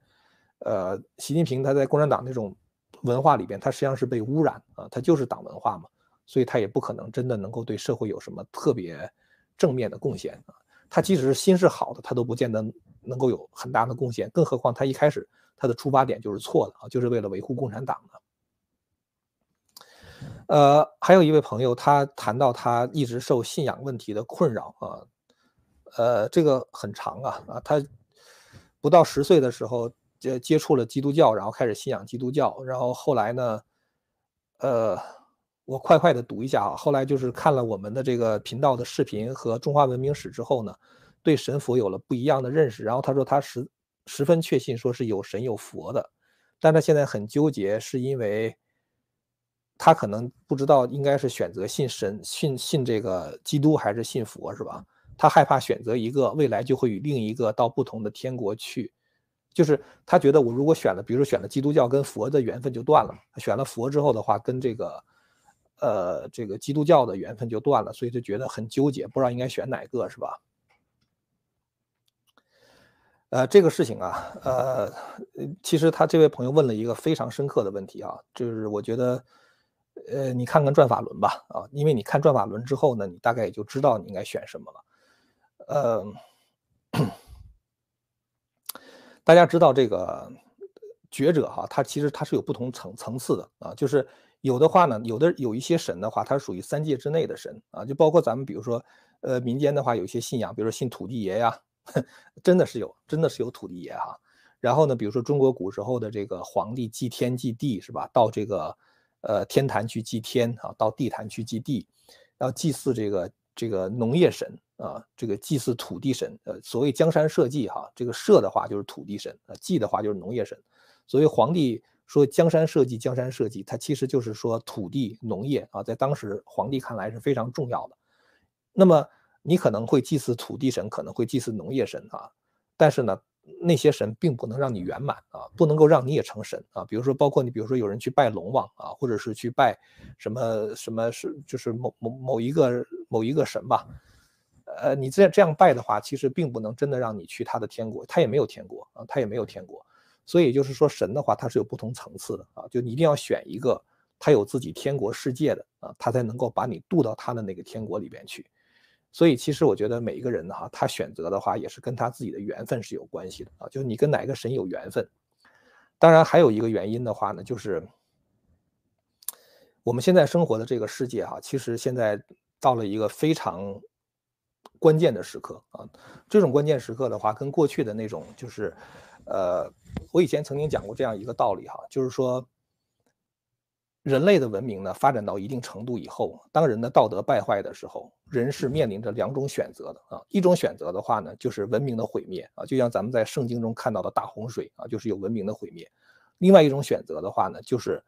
呃，习近平他在共产党那种文化里边，他实际上是被污染啊，他就是党文化嘛。所以他也不可能真的能够对社会有什么特别正面的贡献啊！他即使是心是好的，他都不见得能够有很大的贡献。更何况他一开始他的出发点就是错的啊，就是为了维护共产党的。呃，还有一位朋友，他谈到他一直受信仰问题的困扰啊，呃，这个很长啊啊，他不到十岁的时候接接触了基督教，然后开始信仰基督教，然后后来呢，呃。我快快的读一下啊，后来就是看了我们的这个频道的视频和中华文明史之后呢，对神佛有了不一样的认识。然后他说他十十分确信说是有神有佛的，但他现在很纠结，是因为他可能不知道应该是选择信神信信这个基督还是信佛是吧？他害怕选择一个未来就会与另一个到不同的天国去，就是他觉得我如果选了，比如说选了基督教跟佛的缘分就断了，选了佛之后的话跟这个。呃，这个基督教的缘分就断了，所以就觉得很纠结，不知道应该选哪个，是吧？呃，这个事情啊，呃，其实他这位朋友问了一个非常深刻的问题啊，就是我觉得，呃，你看看转法轮吧，啊，因为你看转法轮之后呢，你大概也就知道你应该选什么了。呃，[CLEARS THROAT] 大家知道这个觉者哈，他其实他是有不同层层次的啊，就是。有的话呢，有的有一些神的话，它属于三界之内的神啊，就包括咱们比如说，呃，民间的话有一些信仰，比如说信土地爷呀，[LAUGHS] 真的是有，真的是有土地爷哈。然后呢，比如说中国古时候的这个皇帝祭天祭地是吧？到这个呃天坛去祭天啊，到地坛去祭地，要祭祀这个这个农业神啊，这个祭祀土地神。呃，所谓江山社稷哈，这个社的话就是土地神，呃，稷的话就是农业神。所以皇帝说江山社稷，江山社稷，它其实就是说土地农业啊，在当时皇帝看来是非常重要的。那么你可能会祭祀土地神，可能会祭祀农业神啊，但是呢。那些神并不能让你圆满啊，不能够让你也成神啊。比如说，包括你，比如说有人去拜龙王啊，或者是去拜什么什么是就是某某某一个某一个神吧。呃，你这样这样拜的话，其实并不能真的让你去他的天国，他也没有天国啊，他也没有天国。所以就是说，神的话，它是有不同层次的啊，就你一定要选一个他有自己天国世界的啊，他才能够把你渡到他的那个天国里边去。所以其实我觉得每一个人哈，他选择的话也是跟他自己的缘分是有关系的啊，就是你跟哪个神有缘分。当然还有一个原因的话呢，就是我们现在生活的这个世界哈，其实现在到了一个非常关键的时刻啊。这种关键时刻的话，跟过去的那种就是，呃，我以前曾经讲过这样一个道理哈，就是说。人类的文明呢，发展到一定程度以后，当人的道德败坏的时候，人是面临着两种选择的啊。一种选择的话呢，就是文明的毁灭啊，就像咱们在圣经中看到的大洪水啊，就是有文明的毁灭。另外一种选择的话呢，就是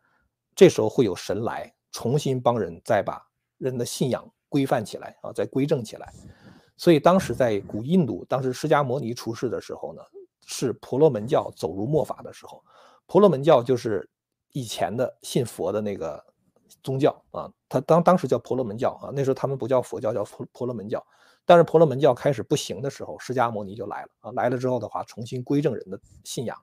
这时候会有神来重新帮人再把人的信仰规范起来啊，再规正起来。所以当时在古印度，当时释迦摩尼出世的时候呢，是婆罗门教走入末法的时候，婆罗门教就是。以前的信佛的那个宗教啊，他当当时叫婆罗门教啊，那时候他们不叫佛教，叫婆婆罗门教。但是婆罗门教开始不行的时候，释迦牟尼就来了啊，来了之后的话，重新规正人的信仰。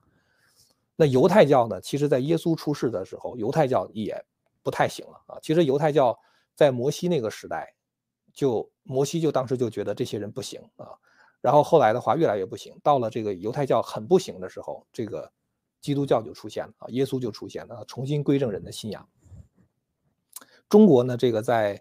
那犹太教呢，其实在耶稣出世的时候，犹太教也不太行了啊。其实犹太教在摩西那个时代，就摩西就当时就觉得这些人不行啊，然后后来的话越来越不行，到了这个犹太教很不行的时候，这个。基督教就出现了啊，耶稣就出现了，重新归正人的信仰。中国呢，这个在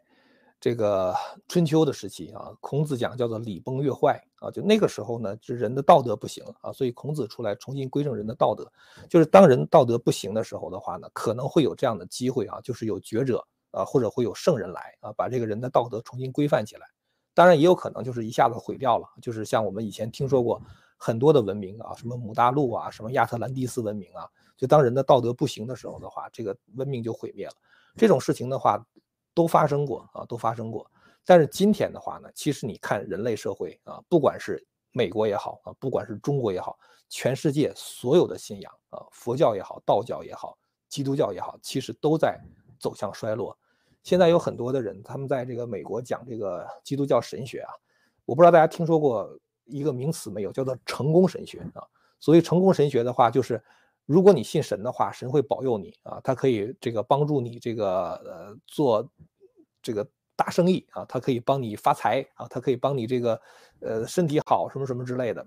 这个春秋的时期啊，孔子讲叫做礼崩乐坏啊，就那个时候呢，是人的道德不行啊，所以孔子出来重新归正人的道德。就是当人道德不行的时候的话呢，可能会有这样的机会啊，就是有觉者啊，或者会有圣人来啊，把这个人的道德重新规范起来。当然也有可能就是一下子毁掉了，就是像我们以前听说过。很多的文明啊，什么姆大陆啊，什么亚特兰蒂斯文明啊，就当人的道德不行的时候的话，这个文明就毁灭了。这种事情的话，都发生过啊，都发生过。但是今天的话呢，其实你看人类社会啊，不管是美国也好啊，不管是中国也好，全世界所有的信仰啊，佛教也好，道教也好，基督教也好，其实都在走向衰落。现在有很多的人，他们在这个美国讲这个基督教神学啊，我不知道大家听说过。一个名词没有，叫做成功神学啊。所以成功神学的话，就是如果你信神的话，神会保佑你啊，他可以这个帮助你这个呃做这个大生意啊，他可以帮你发财啊，他可以帮你这个呃身体好什么什么之类的。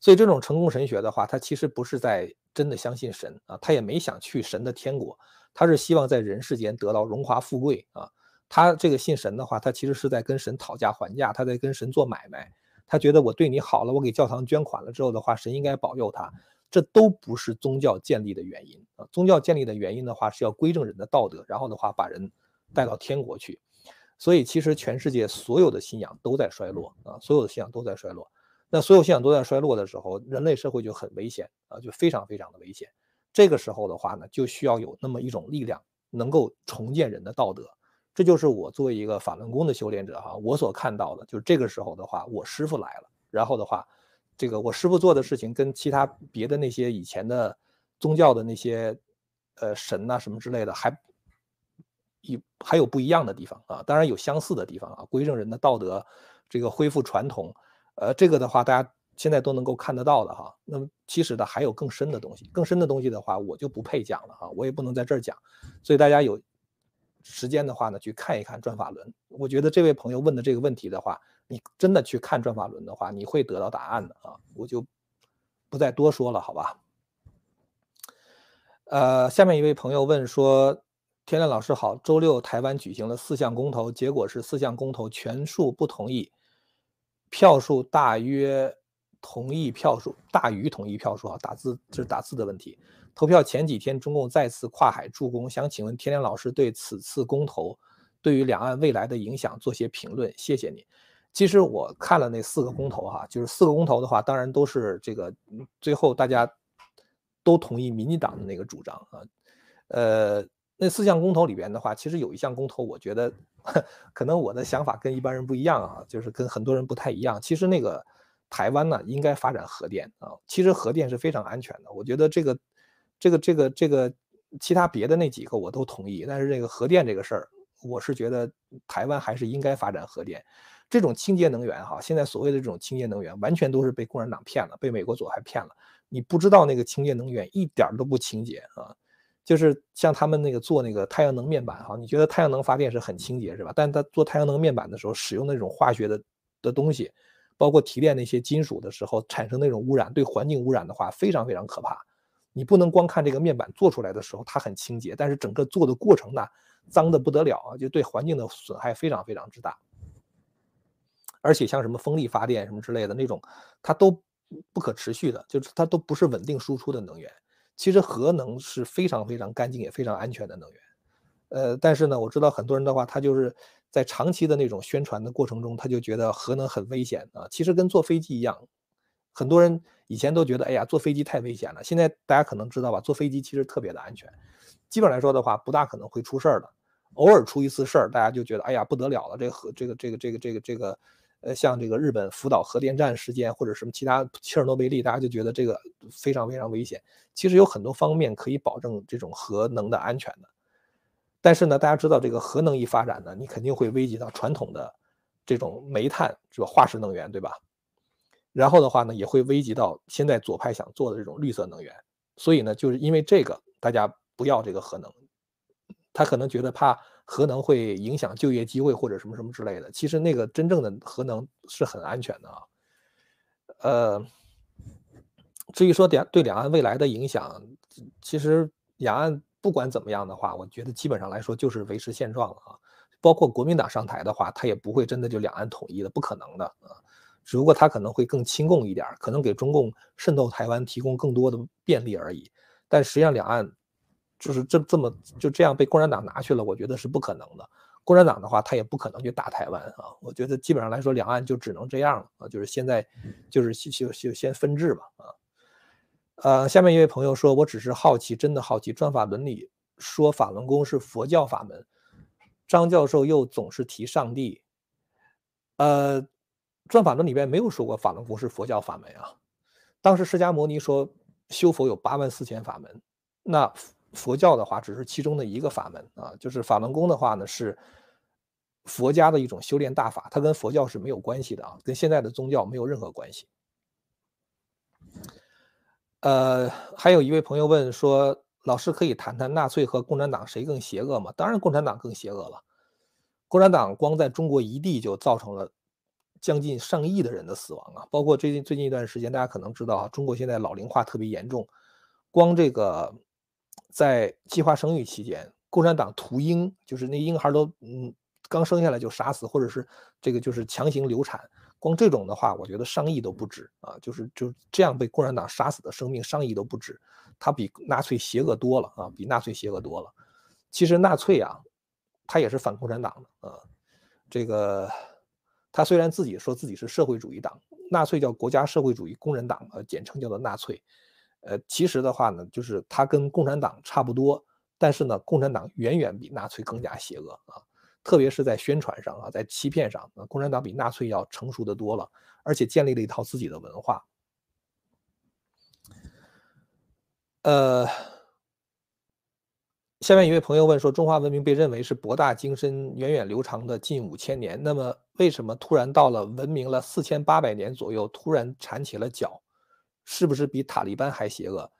所以这种成功神学的话，他其实不是在真的相信神啊，他也没想去神的天国，他是希望在人世间得到荣华富贵啊。他这个信神的话，他其实是在跟神讨价还价，他在跟神做买卖。他觉得我对你好了，我给教堂捐款了之后的话，神应该保佑他。这都不是宗教建立的原因啊！宗教建立的原因的话，是要归正人的道德，然后的话把人带到天国去。所以其实全世界所有的信仰都在衰落啊，所有的信仰都在衰落。那所有信仰都在衰落的时候，人类社会就很危险啊，就非常非常的危险。这个时候的话呢，就需要有那么一种力量，能够重建人的道德。这就是我作为一个法轮功的修炼者哈，我所看到的，就是这个时候的话，我师傅来了，然后的话，这个我师傅做的事情跟其他别的那些以前的宗教的那些呃神呐什么之类的，还有还有不一样的地方啊，当然有相似的地方啊，归正人的道德，这个恢复传统，呃，这个的话大家现在都能够看得到的哈。那么其实的还有更深的东西，更深的东西的话，我就不配讲了哈，我也不能在这儿讲，所以大家有。时间的话呢，去看一看转法轮。我觉得这位朋友问的这个问题的话，你真的去看转法轮的话，你会得到答案的啊！我就不再多说了，好吧？呃，下面一位朋友问说，天亮老师好，周六台湾举行了四项公投，结果是四项公投全数不同意，票数大约同意票数大于同意票数啊，打字这是打字的问题。投票前几天，中共再次跨海助攻，想请问天亮老师对此次公投对于两岸未来的影响做些评论，谢谢你。其实我看了那四个公投哈，就是四个公投的话，当然都是这个最后大家都同意民进党的那个主张啊，呃。那四项公投里边的话，其实有一项公投，我觉得 [LAUGHS] 可能我的想法跟一般人不一样啊，就是跟很多人不太一样。其实那个台湾呢，应该发展核电啊，其实核电是非常安全的。我觉得这个这个这个这个其他别的那几个我都同意，但是这个核电这个事儿，我是觉得台湾还是应该发展核电。这种清洁能源哈，现在所谓的这种清洁能源，完全都是被共产党骗了，被美国左派骗了。你不知道那个清洁能源一点都不清洁啊。就是像他们那个做那个太阳能面板哈，你觉得太阳能发电是很清洁是吧？但他做太阳能面板的时候使用那种化学的的东西，包括提炼那些金属的时候产生那种污染，对环境污染的话非常非常可怕。你不能光看这个面板做出来的时候它很清洁，但是整个做的过程呢脏的不得了啊，就对环境的损害非常非常之大。而且像什么风力发电什么之类的那种，它都不可持续的，就是它都不是稳定输出的能源。其实核能是非常非常干净也非常安全的能源，呃，但是呢，我知道很多人的话，他就是在长期的那种宣传的过程中，他就觉得核能很危险啊。其实跟坐飞机一样，很多人以前都觉得，哎呀，坐飞机太危险了。现在大家可能知道吧，坐飞机其实特别的安全，基本来说的话，不大可能会出事儿的。偶尔出一次事儿，大家就觉得，哎呀，不得了了，这核这个这个这个这个这个。呃，像这个日本福岛核电站事件或者什么其他切尔诺贝利，大家就觉得这个非常非常危险。其实有很多方面可以保证这种核能的安全的，但是呢，大家知道这个核能一发展呢，你肯定会危及到传统的这种煤炭是吧？化石能源对吧？然后的话呢，也会危及到现在左派想做的这种绿色能源。所以呢，就是因为这个，大家不要这个核能，他可能觉得怕。核能会影响就业机会或者什么什么之类的，其实那个真正的核能是很安全的啊。呃，至于说两对两岸未来的影响，其实两岸不管怎么样的话，我觉得基本上来说就是维持现状了啊。包括国民党上台的话，他也不会真的就两岸统一的，不可能的啊。只不过他可能会更亲共一点，可能给中共渗透台湾提供更多的便利而已。但实际上两岸。就是这这么就这样被共产党拿去了，我觉得是不可能的。共产党的话，他也不可能去打台湾啊。我觉得基本上来说，两岸就只能这样了啊。就是现在，就是就就先分治吧啊。呃，下面一位朋友说，我只是好奇，真的好奇，转法伦里说法轮功是佛教法门，张教授又总是提上帝。呃，转法轮里边没有说过法轮功是佛教法门啊。当时释迦牟尼说修佛有八万四千法门，那。佛教的话只是其中的一个法门啊，就是法轮功的话呢是佛家的一种修炼大法，它跟佛教是没有关系的啊，跟现在的宗教没有任何关系。呃，还有一位朋友问说，老师可以谈谈纳粹和共产党谁更邪恶吗？当然共产党更邪恶了，共产党光在中国一地就造成了将近上亿的人的死亡啊，包括最近最近一段时间，大家可能知道啊，中国现在老龄化特别严重，光这个。在计划生育期间，共产党屠婴，就是那婴孩都嗯刚生下来就杀死，或者是这个就是强行流产，光这种的话，我觉得上亿都不止啊，就是就这样被共产党杀死的生命上亿都不止，他比纳粹邪恶多了啊，比纳粹邪恶多了。其实纳粹啊，他也是反共产党的啊，这个他虽然自己说自己是社会主义党，纳粹叫国家社会主义工人党，呃，简称叫做纳粹。呃，其实的话呢，就是他跟共产党差不多，但是呢，共产党远远比纳粹更加邪恶啊，特别是在宣传上啊，在欺骗上啊，共产党比纳粹要成熟的多了，而且建立了一套自己的文化。呃，下面一位朋友问说，中华文明被认为是博大精深、源远流长的近五千年，那么为什么突然到了文明了四千八百年左右，突然缠起了脚？是不是比塔利班还邪恶？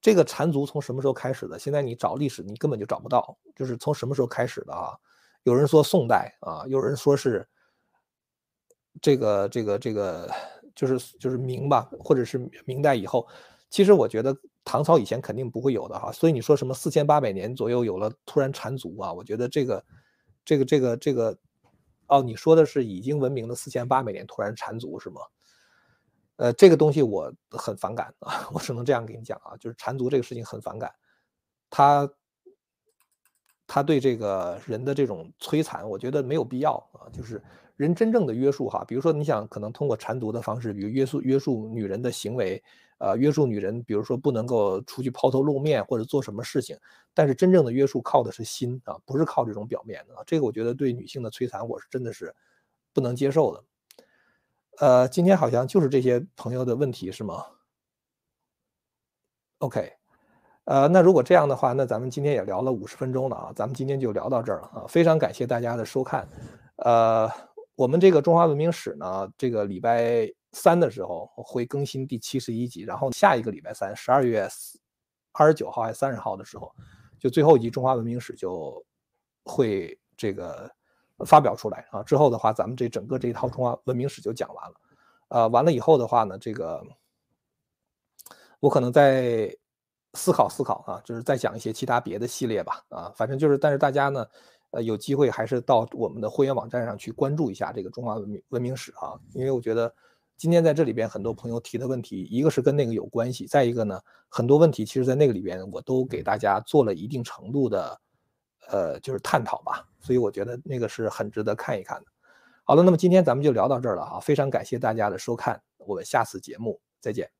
这个缠足从什么时候开始的？现在你找历史，你根本就找不到，就是从什么时候开始的啊？有人说宋代啊，有人说是这个这个这个，就是就是明吧，或者是明代以后。其实我觉得唐朝以前肯定不会有的哈。所以你说什么四千八百年左右有了突然缠足啊？我觉得这个这个这个这个，哦，你说的是已经文明的四千八百年突然缠足是吗？呃，这个东西我很反感啊，[LAUGHS] 我只能这样跟你讲啊，就是缠足这个事情很反感，他他对这个人的这种摧残，我觉得没有必要啊。就是人真正的约束哈，比如说你想可能通过缠足的方式，比如约束约束女人的行为，呃，约束女人，比如说不能够出去抛头露面或者做什么事情，但是真正的约束靠的是心啊，不是靠这种表面的啊。这个我觉得对女性的摧残，我是真的是不能接受的。呃，今天好像就是这些朋友的问题是吗？OK，呃，那如果这样的话，那咱们今天也聊了五十分钟了啊，咱们今天就聊到这儿了啊，非常感谢大家的收看。呃，我们这个中华文明史呢，这个礼拜三的时候会更新第七十一集，然后下一个礼拜三，十二月二十九号还是三十号的时候，就最后一集中华文明史就会这个。发表出来啊！之后的话，咱们这整个这一套中华文明史就讲完了。呃，完了以后的话呢，这个我可能在思考思考啊，就是再讲一些其他别的系列吧。啊，反正就是，但是大家呢，呃，有机会还是到我们的会员网站上去关注一下这个中华文明文明史啊，因为我觉得今天在这里边很多朋友提的问题，一个是跟那个有关系，再一个呢，很多问题其实在那个里边我都给大家做了一定程度的。呃，就是探讨吧，所以我觉得那个是很值得看一看的。好了，那么今天咱们就聊到这儿了哈，非常感谢大家的收看，我们下次节目再见。